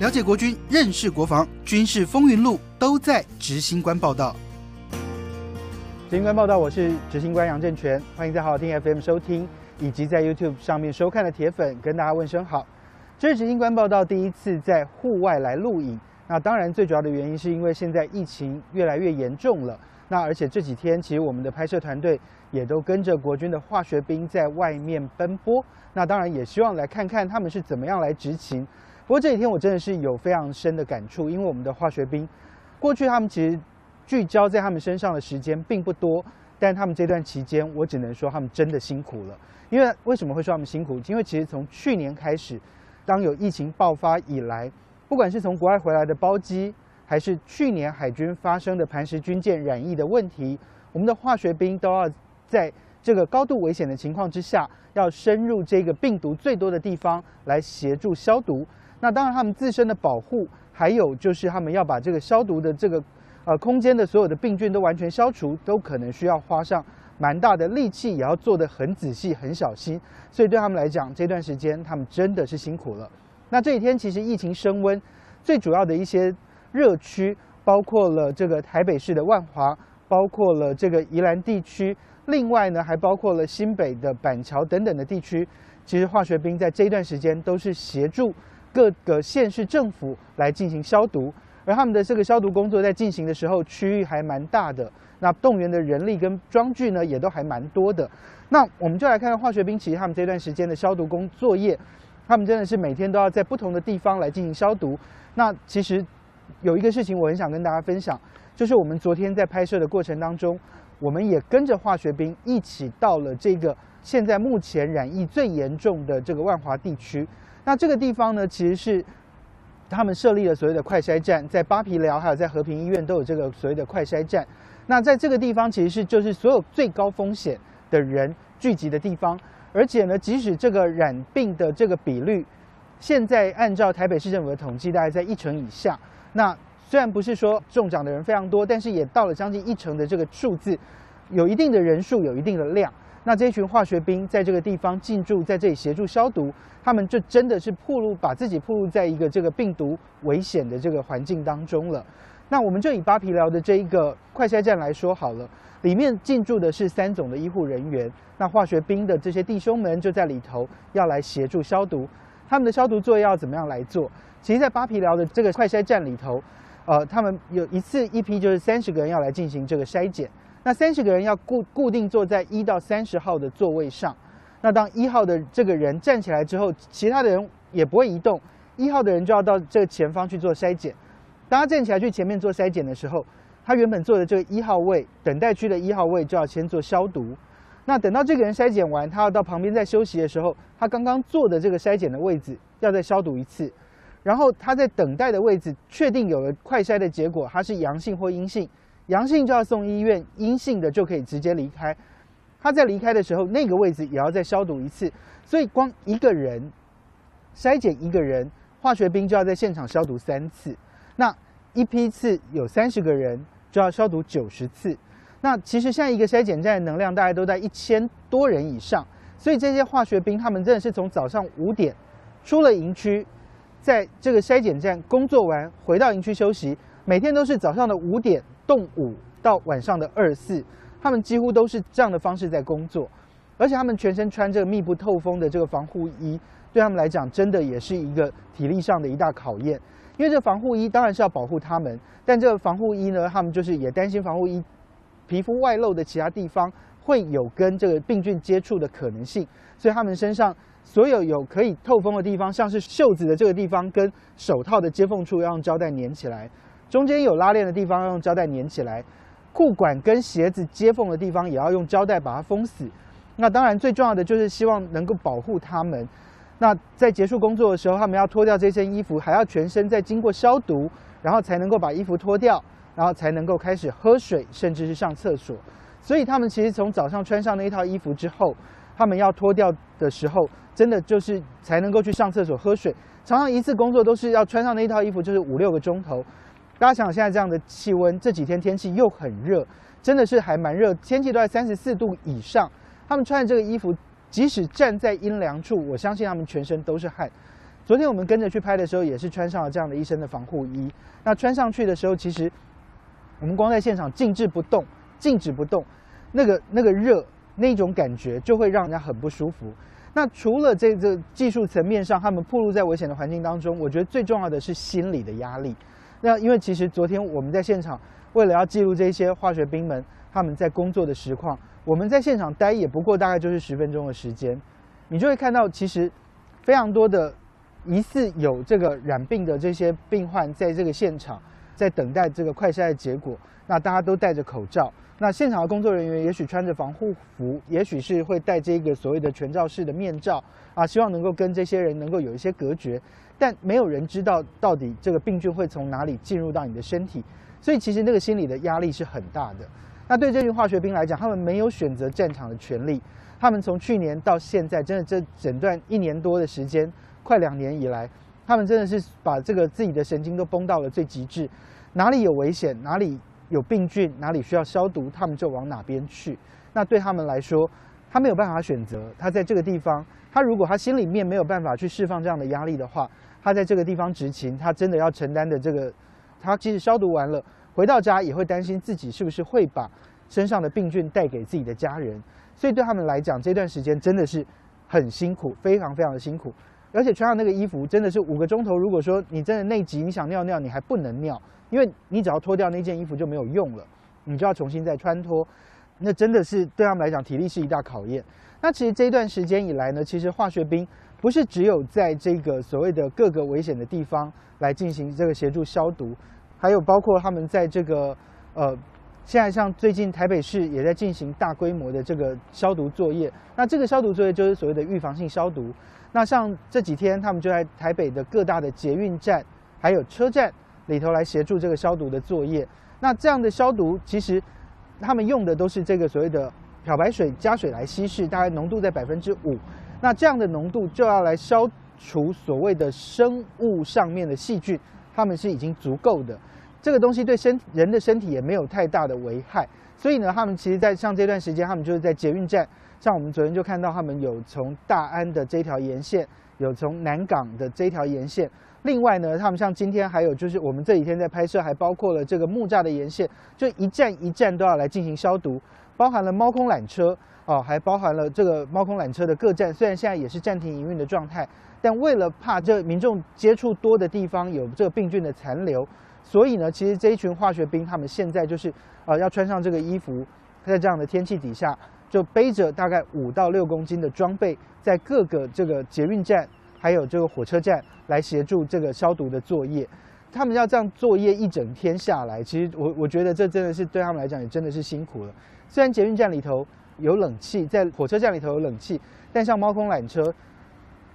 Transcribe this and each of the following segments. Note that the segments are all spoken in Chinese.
了解国军，认识国防，军事风云录都在执行官报道。执行官报道，我是执行官杨正全，欢迎在好好听 FM 收听，以及在 YouTube 上面收看的铁粉，跟大家问声好。这是执行官报道第一次在户外来录影，那当然最主要的原因是因为现在疫情越来越严重了。那而且这几天，其实我们的拍摄团队也都跟着国军的化学兵在外面奔波。那当然也希望来看看他们是怎么样来执勤。不过这几天我真的是有非常深的感触，因为我们的化学兵过去他们其实聚焦在他们身上的时间并不多，但他们这段期间，我只能说他们真的辛苦了。因为为什么会说他们辛苦？因为其实从去年开始，当有疫情爆发以来，不管是从国外回来的包机。还是去年海军发生的磐石军舰染疫的问题，我们的化学兵都要在这个高度危险的情况之下，要深入这个病毒最多的地方来协助消毒。那当然，他们自身的保护，还有就是他们要把这个消毒的这个呃空间的所有的病菌都完全消除，都可能需要花上蛮大的力气，也要做得很仔细、很小心。所以对他们来讲，这段时间他们真的是辛苦了。那这几天其实疫情升温，最主要的一些。热区包括了这个台北市的万华，包括了这个宜兰地区，另外呢还包括了新北的板桥等等的地区。其实化学兵在这一段时间都是协助各个县市政府来进行消毒，而他们的这个消毒工作在进行的时候，区域还蛮大的，那动员的人力跟装具呢也都还蛮多的。那我们就来看看化学兵其实他们这段时间的消毒工作业，他们真的是每天都要在不同的地方来进行消毒。那其实。有一个事情我很想跟大家分享，就是我们昨天在拍摄的过程当中，我们也跟着化学兵一起到了这个现在目前染疫最严重的这个万华地区。那这个地方呢，其实是他们设立了所谓的快筛站，在巴皮寮还有在和平医院都有这个所谓的快筛站。那在这个地方，其实是就是所有最高风险的人聚集的地方，而且呢，即使这个染病的这个比率，现在按照台北市政府的统计，大概在一成以下。那虽然不是说中奖的人非常多，但是也到了将近一成的这个数字，有一定的人数，有一定的量。那这群化学兵在这个地方进驻，在这里协助消毒，他们就真的是暴露，把自己暴露在一个这个病毒危险的这个环境当中了。那我们就以巴皮寮的这一个快筛站来说好了，里面进驻的是三种的医护人员，那化学兵的这些弟兄们就在里头要来协助消毒。他们的消毒作业要怎么样来做？其实，在巴皮寮的这个快筛站里头，呃，他们有一次一批就是三十个人要来进行这个筛检。那三十个人要固固定坐在一到三十号的座位上。那当一号的这个人站起来之后，其他的人也不会移动。一号的人就要到这个前方去做筛检。当他站起来去前面做筛检的时候，他原本坐的这个一号位等待区的一号位就要先做消毒。那等到这个人筛检完，他要到旁边再休息的时候，他刚刚坐的这个筛检的位置要再消毒一次。然后他在等待的位置确定有了快筛的结果，他是阳性或阴性，阳性就要送医院，阴性的就可以直接离开。他在离开的时候，那个位置也要再消毒一次，所以光一个人筛检一个人，化学兵就要在现场消毒三次。那一批次有三十个人，就要消毒九十次。那其实现在一个筛检站的能量大概都在一千多人以上，所以这些化学兵他们真的是从早上五点出了营区。在这个筛检站工作完，回到营区休息，每天都是早上的五点动五到晚上的二四，他们几乎都是这样的方式在工作，而且他们全身穿这个密不透风的这个防护衣，对他们来讲真的也是一个体力上的一大考验。因为这防护衣当然是要保护他们，但这个防护衣呢，他们就是也担心防护衣皮肤外露的其他地方会有跟这个病菌接触的可能性，所以他们身上。所有有可以透风的地方，像是袖子的这个地方跟手套的接缝处要用胶带粘起来，中间有拉链的地方要用胶带粘起来，裤管跟鞋子接缝的地方也要用胶带把它封死。那当然最重要的就是希望能够保护他们。那在结束工作的时候，他们要脱掉这身衣服，还要全身再经过消毒，然后才能够把衣服脱掉，然后才能够开始喝水，甚至是上厕所。所以他们其实从早上穿上那一套衣服之后，他们要脱掉的时候。真的就是才能够去上厕所、喝水，常常一次工作都是要穿上那一套衣服，就是五六个钟头。大家想，现在这样的气温，这几天天气又很热，真的是还蛮热，天气都在三十四度以上。他们穿的这个衣服，即使站在阴凉处，我相信他们全身都是汗。昨天我们跟着去拍的时候，也是穿上了这样的一身的防护衣。那穿上去的时候，其实我们光在现场静止不动，静止不动，那个那个热那种感觉就会让人家很不舒服。那除了这个技术层面上，他们暴露在危险的环境当中，我觉得最重要的是心理的压力。那因为其实昨天我们在现场，为了要记录这些化学兵们他们在工作的实况，我们在现场待也不过大概就是十分钟的时间，你就会看到其实非常多的疑似有这个染病的这些病患在这个现场在等待这个快筛的结果，那大家都戴着口罩。那现场的工作人员也许穿着防护服，也许是会戴这个所谓的全罩式的面罩啊，希望能够跟这些人能够有一些隔绝。但没有人知道到底这个病菌会从哪里进入到你的身体，所以其实那个心理的压力是很大的。那对这群化学兵来讲，他们没有选择战场的权利。他们从去年到现在，真的这整段一年多的时间，快两年以来，他们真的是把这个自己的神经都绷到了最极致，哪里有危险，哪里。有病菌，哪里需要消毒，他们就往哪边去。那对他们来说，他没有办法选择。他在这个地方，他如果他心里面没有办法去释放这样的压力的话，他在这个地方执勤，他真的要承担的这个，他即使消毒完了，回到家也会担心自己是不是会把身上的病菌带给自己的家人。所以对他们来讲，这段时间真的是很辛苦，非常非常的辛苦。而且穿上那个衣服真的是五个钟头。如果说你真的内急，你想尿尿，你还不能尿。因为你只要脱掉那件衣服就没有用了，你就要重新再穿脱，那真的是对他们来讲体力是一大考验。那其实这段时间以来呢，其实化学兵不是只有在这个所谓的各个危险的地方来进行这个协助消毒，还有包括他们在这个呃，现在像最近台北市也在进行大规模的这个消毒作业。那这个消毒作业就是所谓的预防性消毒。那像这几天他们就在台北的各大的捷运站还有车站。里头来协助这个消毒的作业。那这样的消毒，其实他们用的都是这个所谓的漂白水加水来稀释，大概浓度在百分之五。那这样的浓度就要来消除所谓的生物上面的细菌，他们是已经足够的。这个东西对身人的身体也没有太大的危害。所以呢，他们其实在像这段时间，他们就是在捷运站，像我们昨天就看到他们有从大安的这条沿线，有从南港的这条沿线。另外呢，他们像今天还有就是我们这几天在拍摄，还包括了这个木栅的沿线，就一站一站都要来进行消毒，包含了猫空缆车哦，还包含了这个猫空缆车的各站，虽然现在也是暂停营运的状态，但为了怕这民众接触多的地方有这个病菌的残留，所以呢，其实这一群化学兵他们现在就是呃要穿上这个衣服，在这样的天气底下，就背着大概五到六公斤的装备，在各个这个捷运站。还有这个火车站来协助这个消毒的作业，他们要这样作业一整天下来，其实我我觉得这真的是对他们来讲也真的是辛苦了。虽然捷运站里头有冷气，在火车站里头有冷气，但像猫空缆车，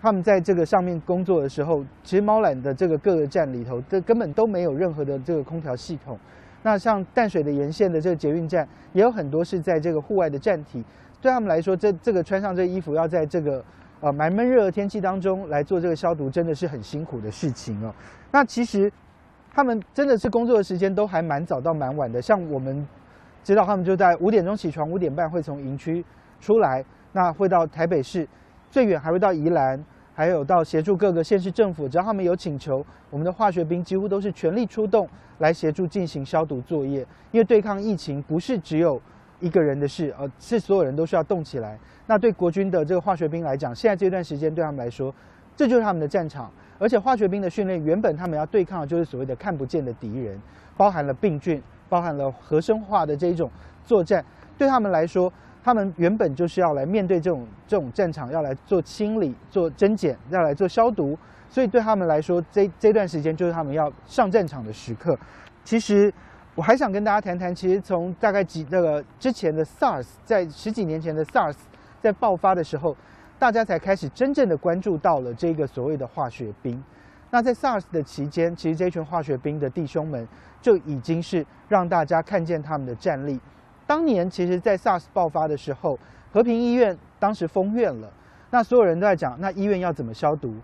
他们在这个上面工作的时候，其实猫缆的这个各个站里头，这根本都没有任何的这个空调系统。那像淡水的沿线的这个捷运站，也有很多是在这个户外的站体，对他们来说，这这个穿上这衣服要在这个。呃，蛮闷热的天气当中来做这个消毒，真的是很辛苦的事情哦。那其实他们真的是工作的时间都还蛮早到蛮晚的。像我们知道，他们就在五点钟起床，五点半会从营区出来，那会到台北市，最远还会到宜兰，还有到协助各个县市政府。只要他们有请求，我们的化学兵几乎都是全力出动来协助进行消毒作业。因为对抗疫情不是只有一个人的事，呃，是所有人都需要动起来。那对国军的这个化学兵来讲，现在这段时间对他们来说，这就是他们的战场。而且化学兵的训练，原本他们要对抗的就是所谓的看不见的敌人，包含了病菌，包含了核生化的这一种作战。对他们来说，他们原本就是要来面对这种这种战场，要来做清理、做增减，要来做消毒。所以对他们来说，这这段时间就是他们要上战场的时刻。其实。我还想跟大家谈谈，其实从大概几那个之前的 SARS，在十几年前的 SARS 在爆发的时候，大家才开始真正的关注到了这个所谓的化学兵。那在 SARS 的期间，其实这群化学兵的弟兄们就已经是让大家看见他们的战力。当年其实，在 SARS 爆发的时候，和平医院当时封院了，那所有人都在讲，那医院要怎么消毒？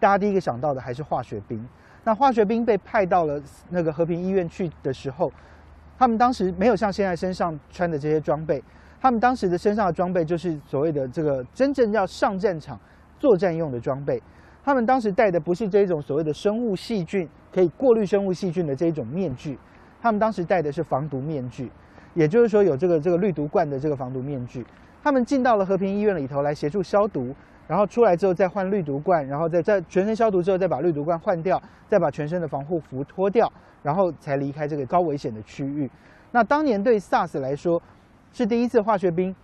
大家第一个想到的还是化学兵。那化学兵被派到了那个和平医院去的时候，他们当时没有像现在身上穿的这些装备，他们当时的身上的装备就是所谓的这个真正要上战场作战用的装备。他们当时戴的不是这一种所谓的生物细菌可以过滤生物细菌的这一种面具，他们当时戴的是防毒面具，也就是说有这个这个滤毒罐的这个防毒面具。他们进到了和平医院里头来协助消毒，然后出来之后再换滤毒罐，然后再在全身消毒之后再把滤毒罐换掉，再把全身的防护服脱掉，然后才离开这个高危险的区域。那当年对 SARS 来说是第一次化学兵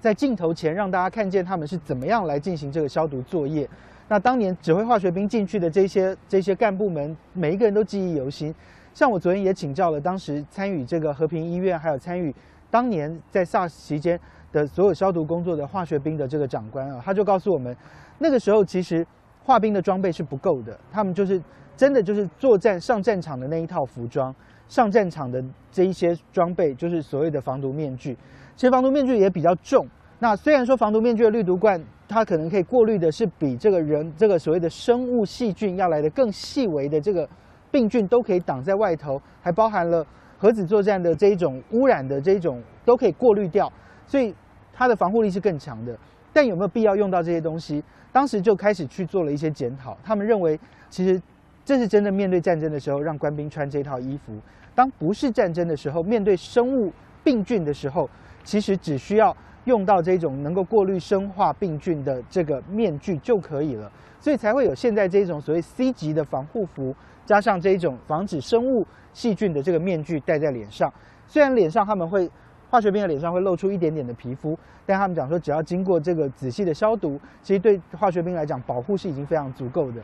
在镜头前让大家看见他们是怎么样来进行这个消毒作业。那当年指挥化学兵进去的这些这些干部们，每一个人都记忆犹新。像我昨天也请教了当时参与这个和平医院，还有参与当年在 SARS 期间的所有消毒工作的化学兵的这个长官啊，他就告诉我们，那个时候其实化兵的装备是不够的，他们就是真的就是作战上战场的那一套服装，上战场的这一些装备就是所谓的防毒面具。其实防毒面具也比较重。那虽然说防毒面具的滤毒罐，它可能可以过滤的是比这个人这个所谓的生物细菌要来的更细微的这个病菌都可以挡在外头，还包含了核子作战的这一种污染的这一种都可以过滤掉，所以它的防护力是更强的。但有没有必要用到这些东西？当时就开始去做了一些检讨，他们认为其实这是真的面对战争的时候让官兵穿这套衣服，当不是战争的时候面对生物病菌的时候，其实只需要。用到这种能够过滤生化病菌的这个面具就可以了，所以才会有现在这种所谓 C 级的防护服，加上这种防止生物细菌的这个面具戴在脸上。虽然脸上他们会化学兵的脸上会露出一点点的皮肤，但他们讲说只要经过这个仔细的消毒，其实对化学兵来讲保护是已经非常足够的。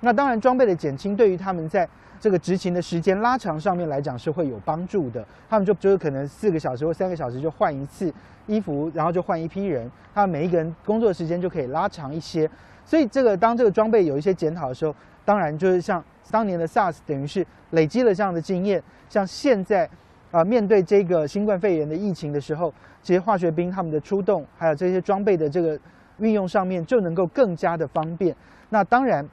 那当然装备的减轻对于他们在这个执勤的时间拉长上面来讲是会有帮助的。他们就就是可能四个小时或三个小时就换一次。衣服，然后就换一批人，他们每一个人工作时间就可以拉长一些。所以这个当这个装备有一些检讨的时候，当然就是像当年的 SARS，等于是累积了这样的经验。像现在啊，面对这个新冠肺炎的疫情的时候，这些化学兵他们的出动，还有这些装备的这个运用上面，就能够更加的方便。那当然，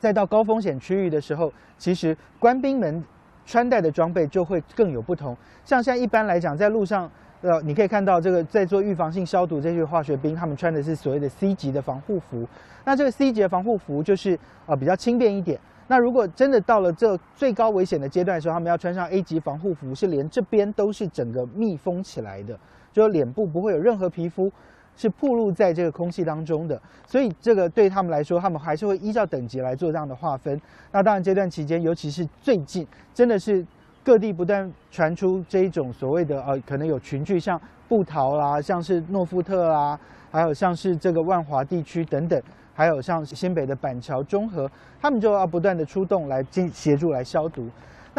再到高风险区域的时候，其实官兵们穿戴的装备就会更有不同。像现在一般来讲，在路上。呃，你可以看到这个在做预防性消毒这些化学兵，他们穿的是所谓的 C 级的防护服。那这个 C 级的防护服就是呃比较轻便一点。那如果真的到了这最高危险的阶段的时候，他们要穿上 A 级防护服，是连这边都是整个密封起来的，就脸部不会有任何皮肤是暴露在这个空气当中的。所以这个对他们来说，他们还是会依照等级来做这样的划分。那当然这段期间，尤其是最近，真的是。各地不断传出这一种所谓的呃，可能有群聚，像布桃啦，像是诺富特啦，还有像是这个万华地区等等，还有像新北的板桥、中和，他们就要不断的出动来进协助来消毒。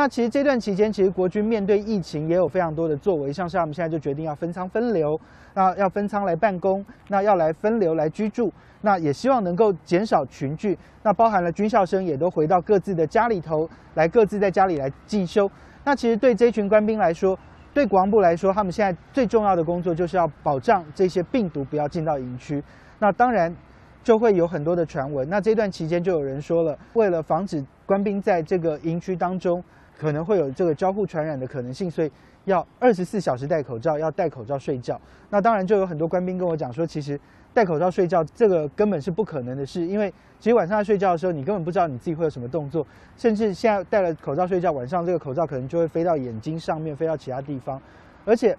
那其实这段期间，其实国军面对疫情也有非常多的作为，像是他们现在就决定要分仓分流，那要分仓来办公，那要来分流来居住，那也希望能够减少群聚。那包含了军校生也都回到各自的家里头来，各自在家里来进修。那其实对这群官兵来说，对国防部来说，他们现在最重要的工作就是要保障这些病毒不要进到营区。那当然就会有很多的传闻。那这段期间就有人说了，为了防止官兵在这个营区当中可能会有这个交互传染的可能性，所以要二十四小时戴口罩，要戴口罩睡觉。那当然就有很多官兵跟我讲说，其实。戴口罩睡觉，这个根本是不可能的事，因为其实晚上在睡觉的时候，你根本不知道你自己会有什么动作，甚至现在戴了口罩睡觉，晚上这个口罩可能就会飞到眼睛上面，飞到其他地方，而且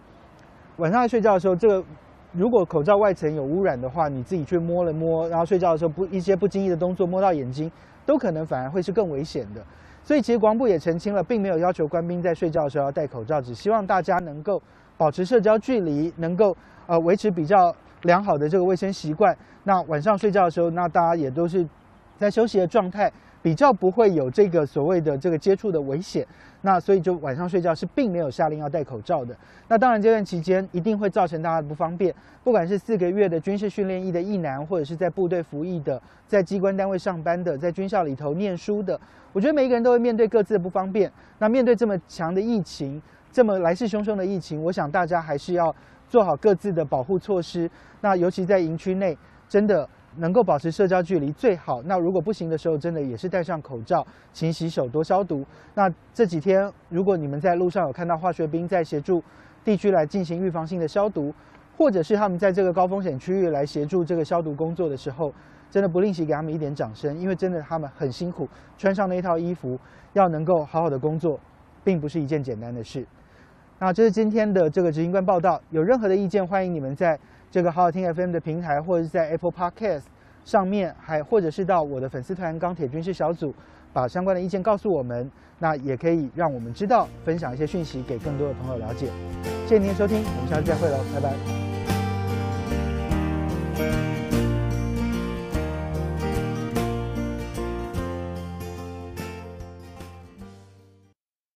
晚上在睡觉的时候，这个如果口罩外层有污染的话，你自己去摸了摸，然后睡觉的时候不一些不经意的动作摸到眼睛，都可能反而会是更危险的。所以其实国防部也澄清了，并没有要求官兵在睡觉的时候要戴口罩，只希望大家能够保持社交距离，能够呃维持比较。良好的这个卫生习惯，那晚上睡觉的时候，那大家也都是在休息的状态，比较不会有这个所谓的这个接触的危险。那所以就晚上睡觉是并没有下令要戴口罩的。那当然这段期间一定会造成大家的不方便，不管是四个月的军事训练役的役男，或者是在部队服役的，在机关单位上班的，在军校里头念书的，我觉得每一个人都会面对各自的不方便。那面对这么强的疫情，这么来势汹汹的疫情，我想大家还是要。做好各自的保护措施，那尤其在营区内，真的能够保持社交距离最好。那如果不行的时候，真的也是戴上口罩，勤洗手，多消毒。那这几天，如果你们在路上有看到化学兵在协助地区来进行预防性的消毒，或者是他们在这个高风险区域来协助这个消毒工作的时候，真的不吝惜给他们一点掌声，因为真的他们很辛苦，穿上那一套衣服，要能够好好的工作，并不是一件简单的事。那这是今天的这个执行官报道，有任何的意见，欢迎你们在这个好好听 FM 的平台，或者是在 Apple Podcast 上面，还或者是到我的粉丝团钢铁军事小组，把相关的意见告诉我们。那也可以让我们知道，分享一些讯息给更多的朋友了解。谢谢您的收听，我们下次再会喽，拜拜。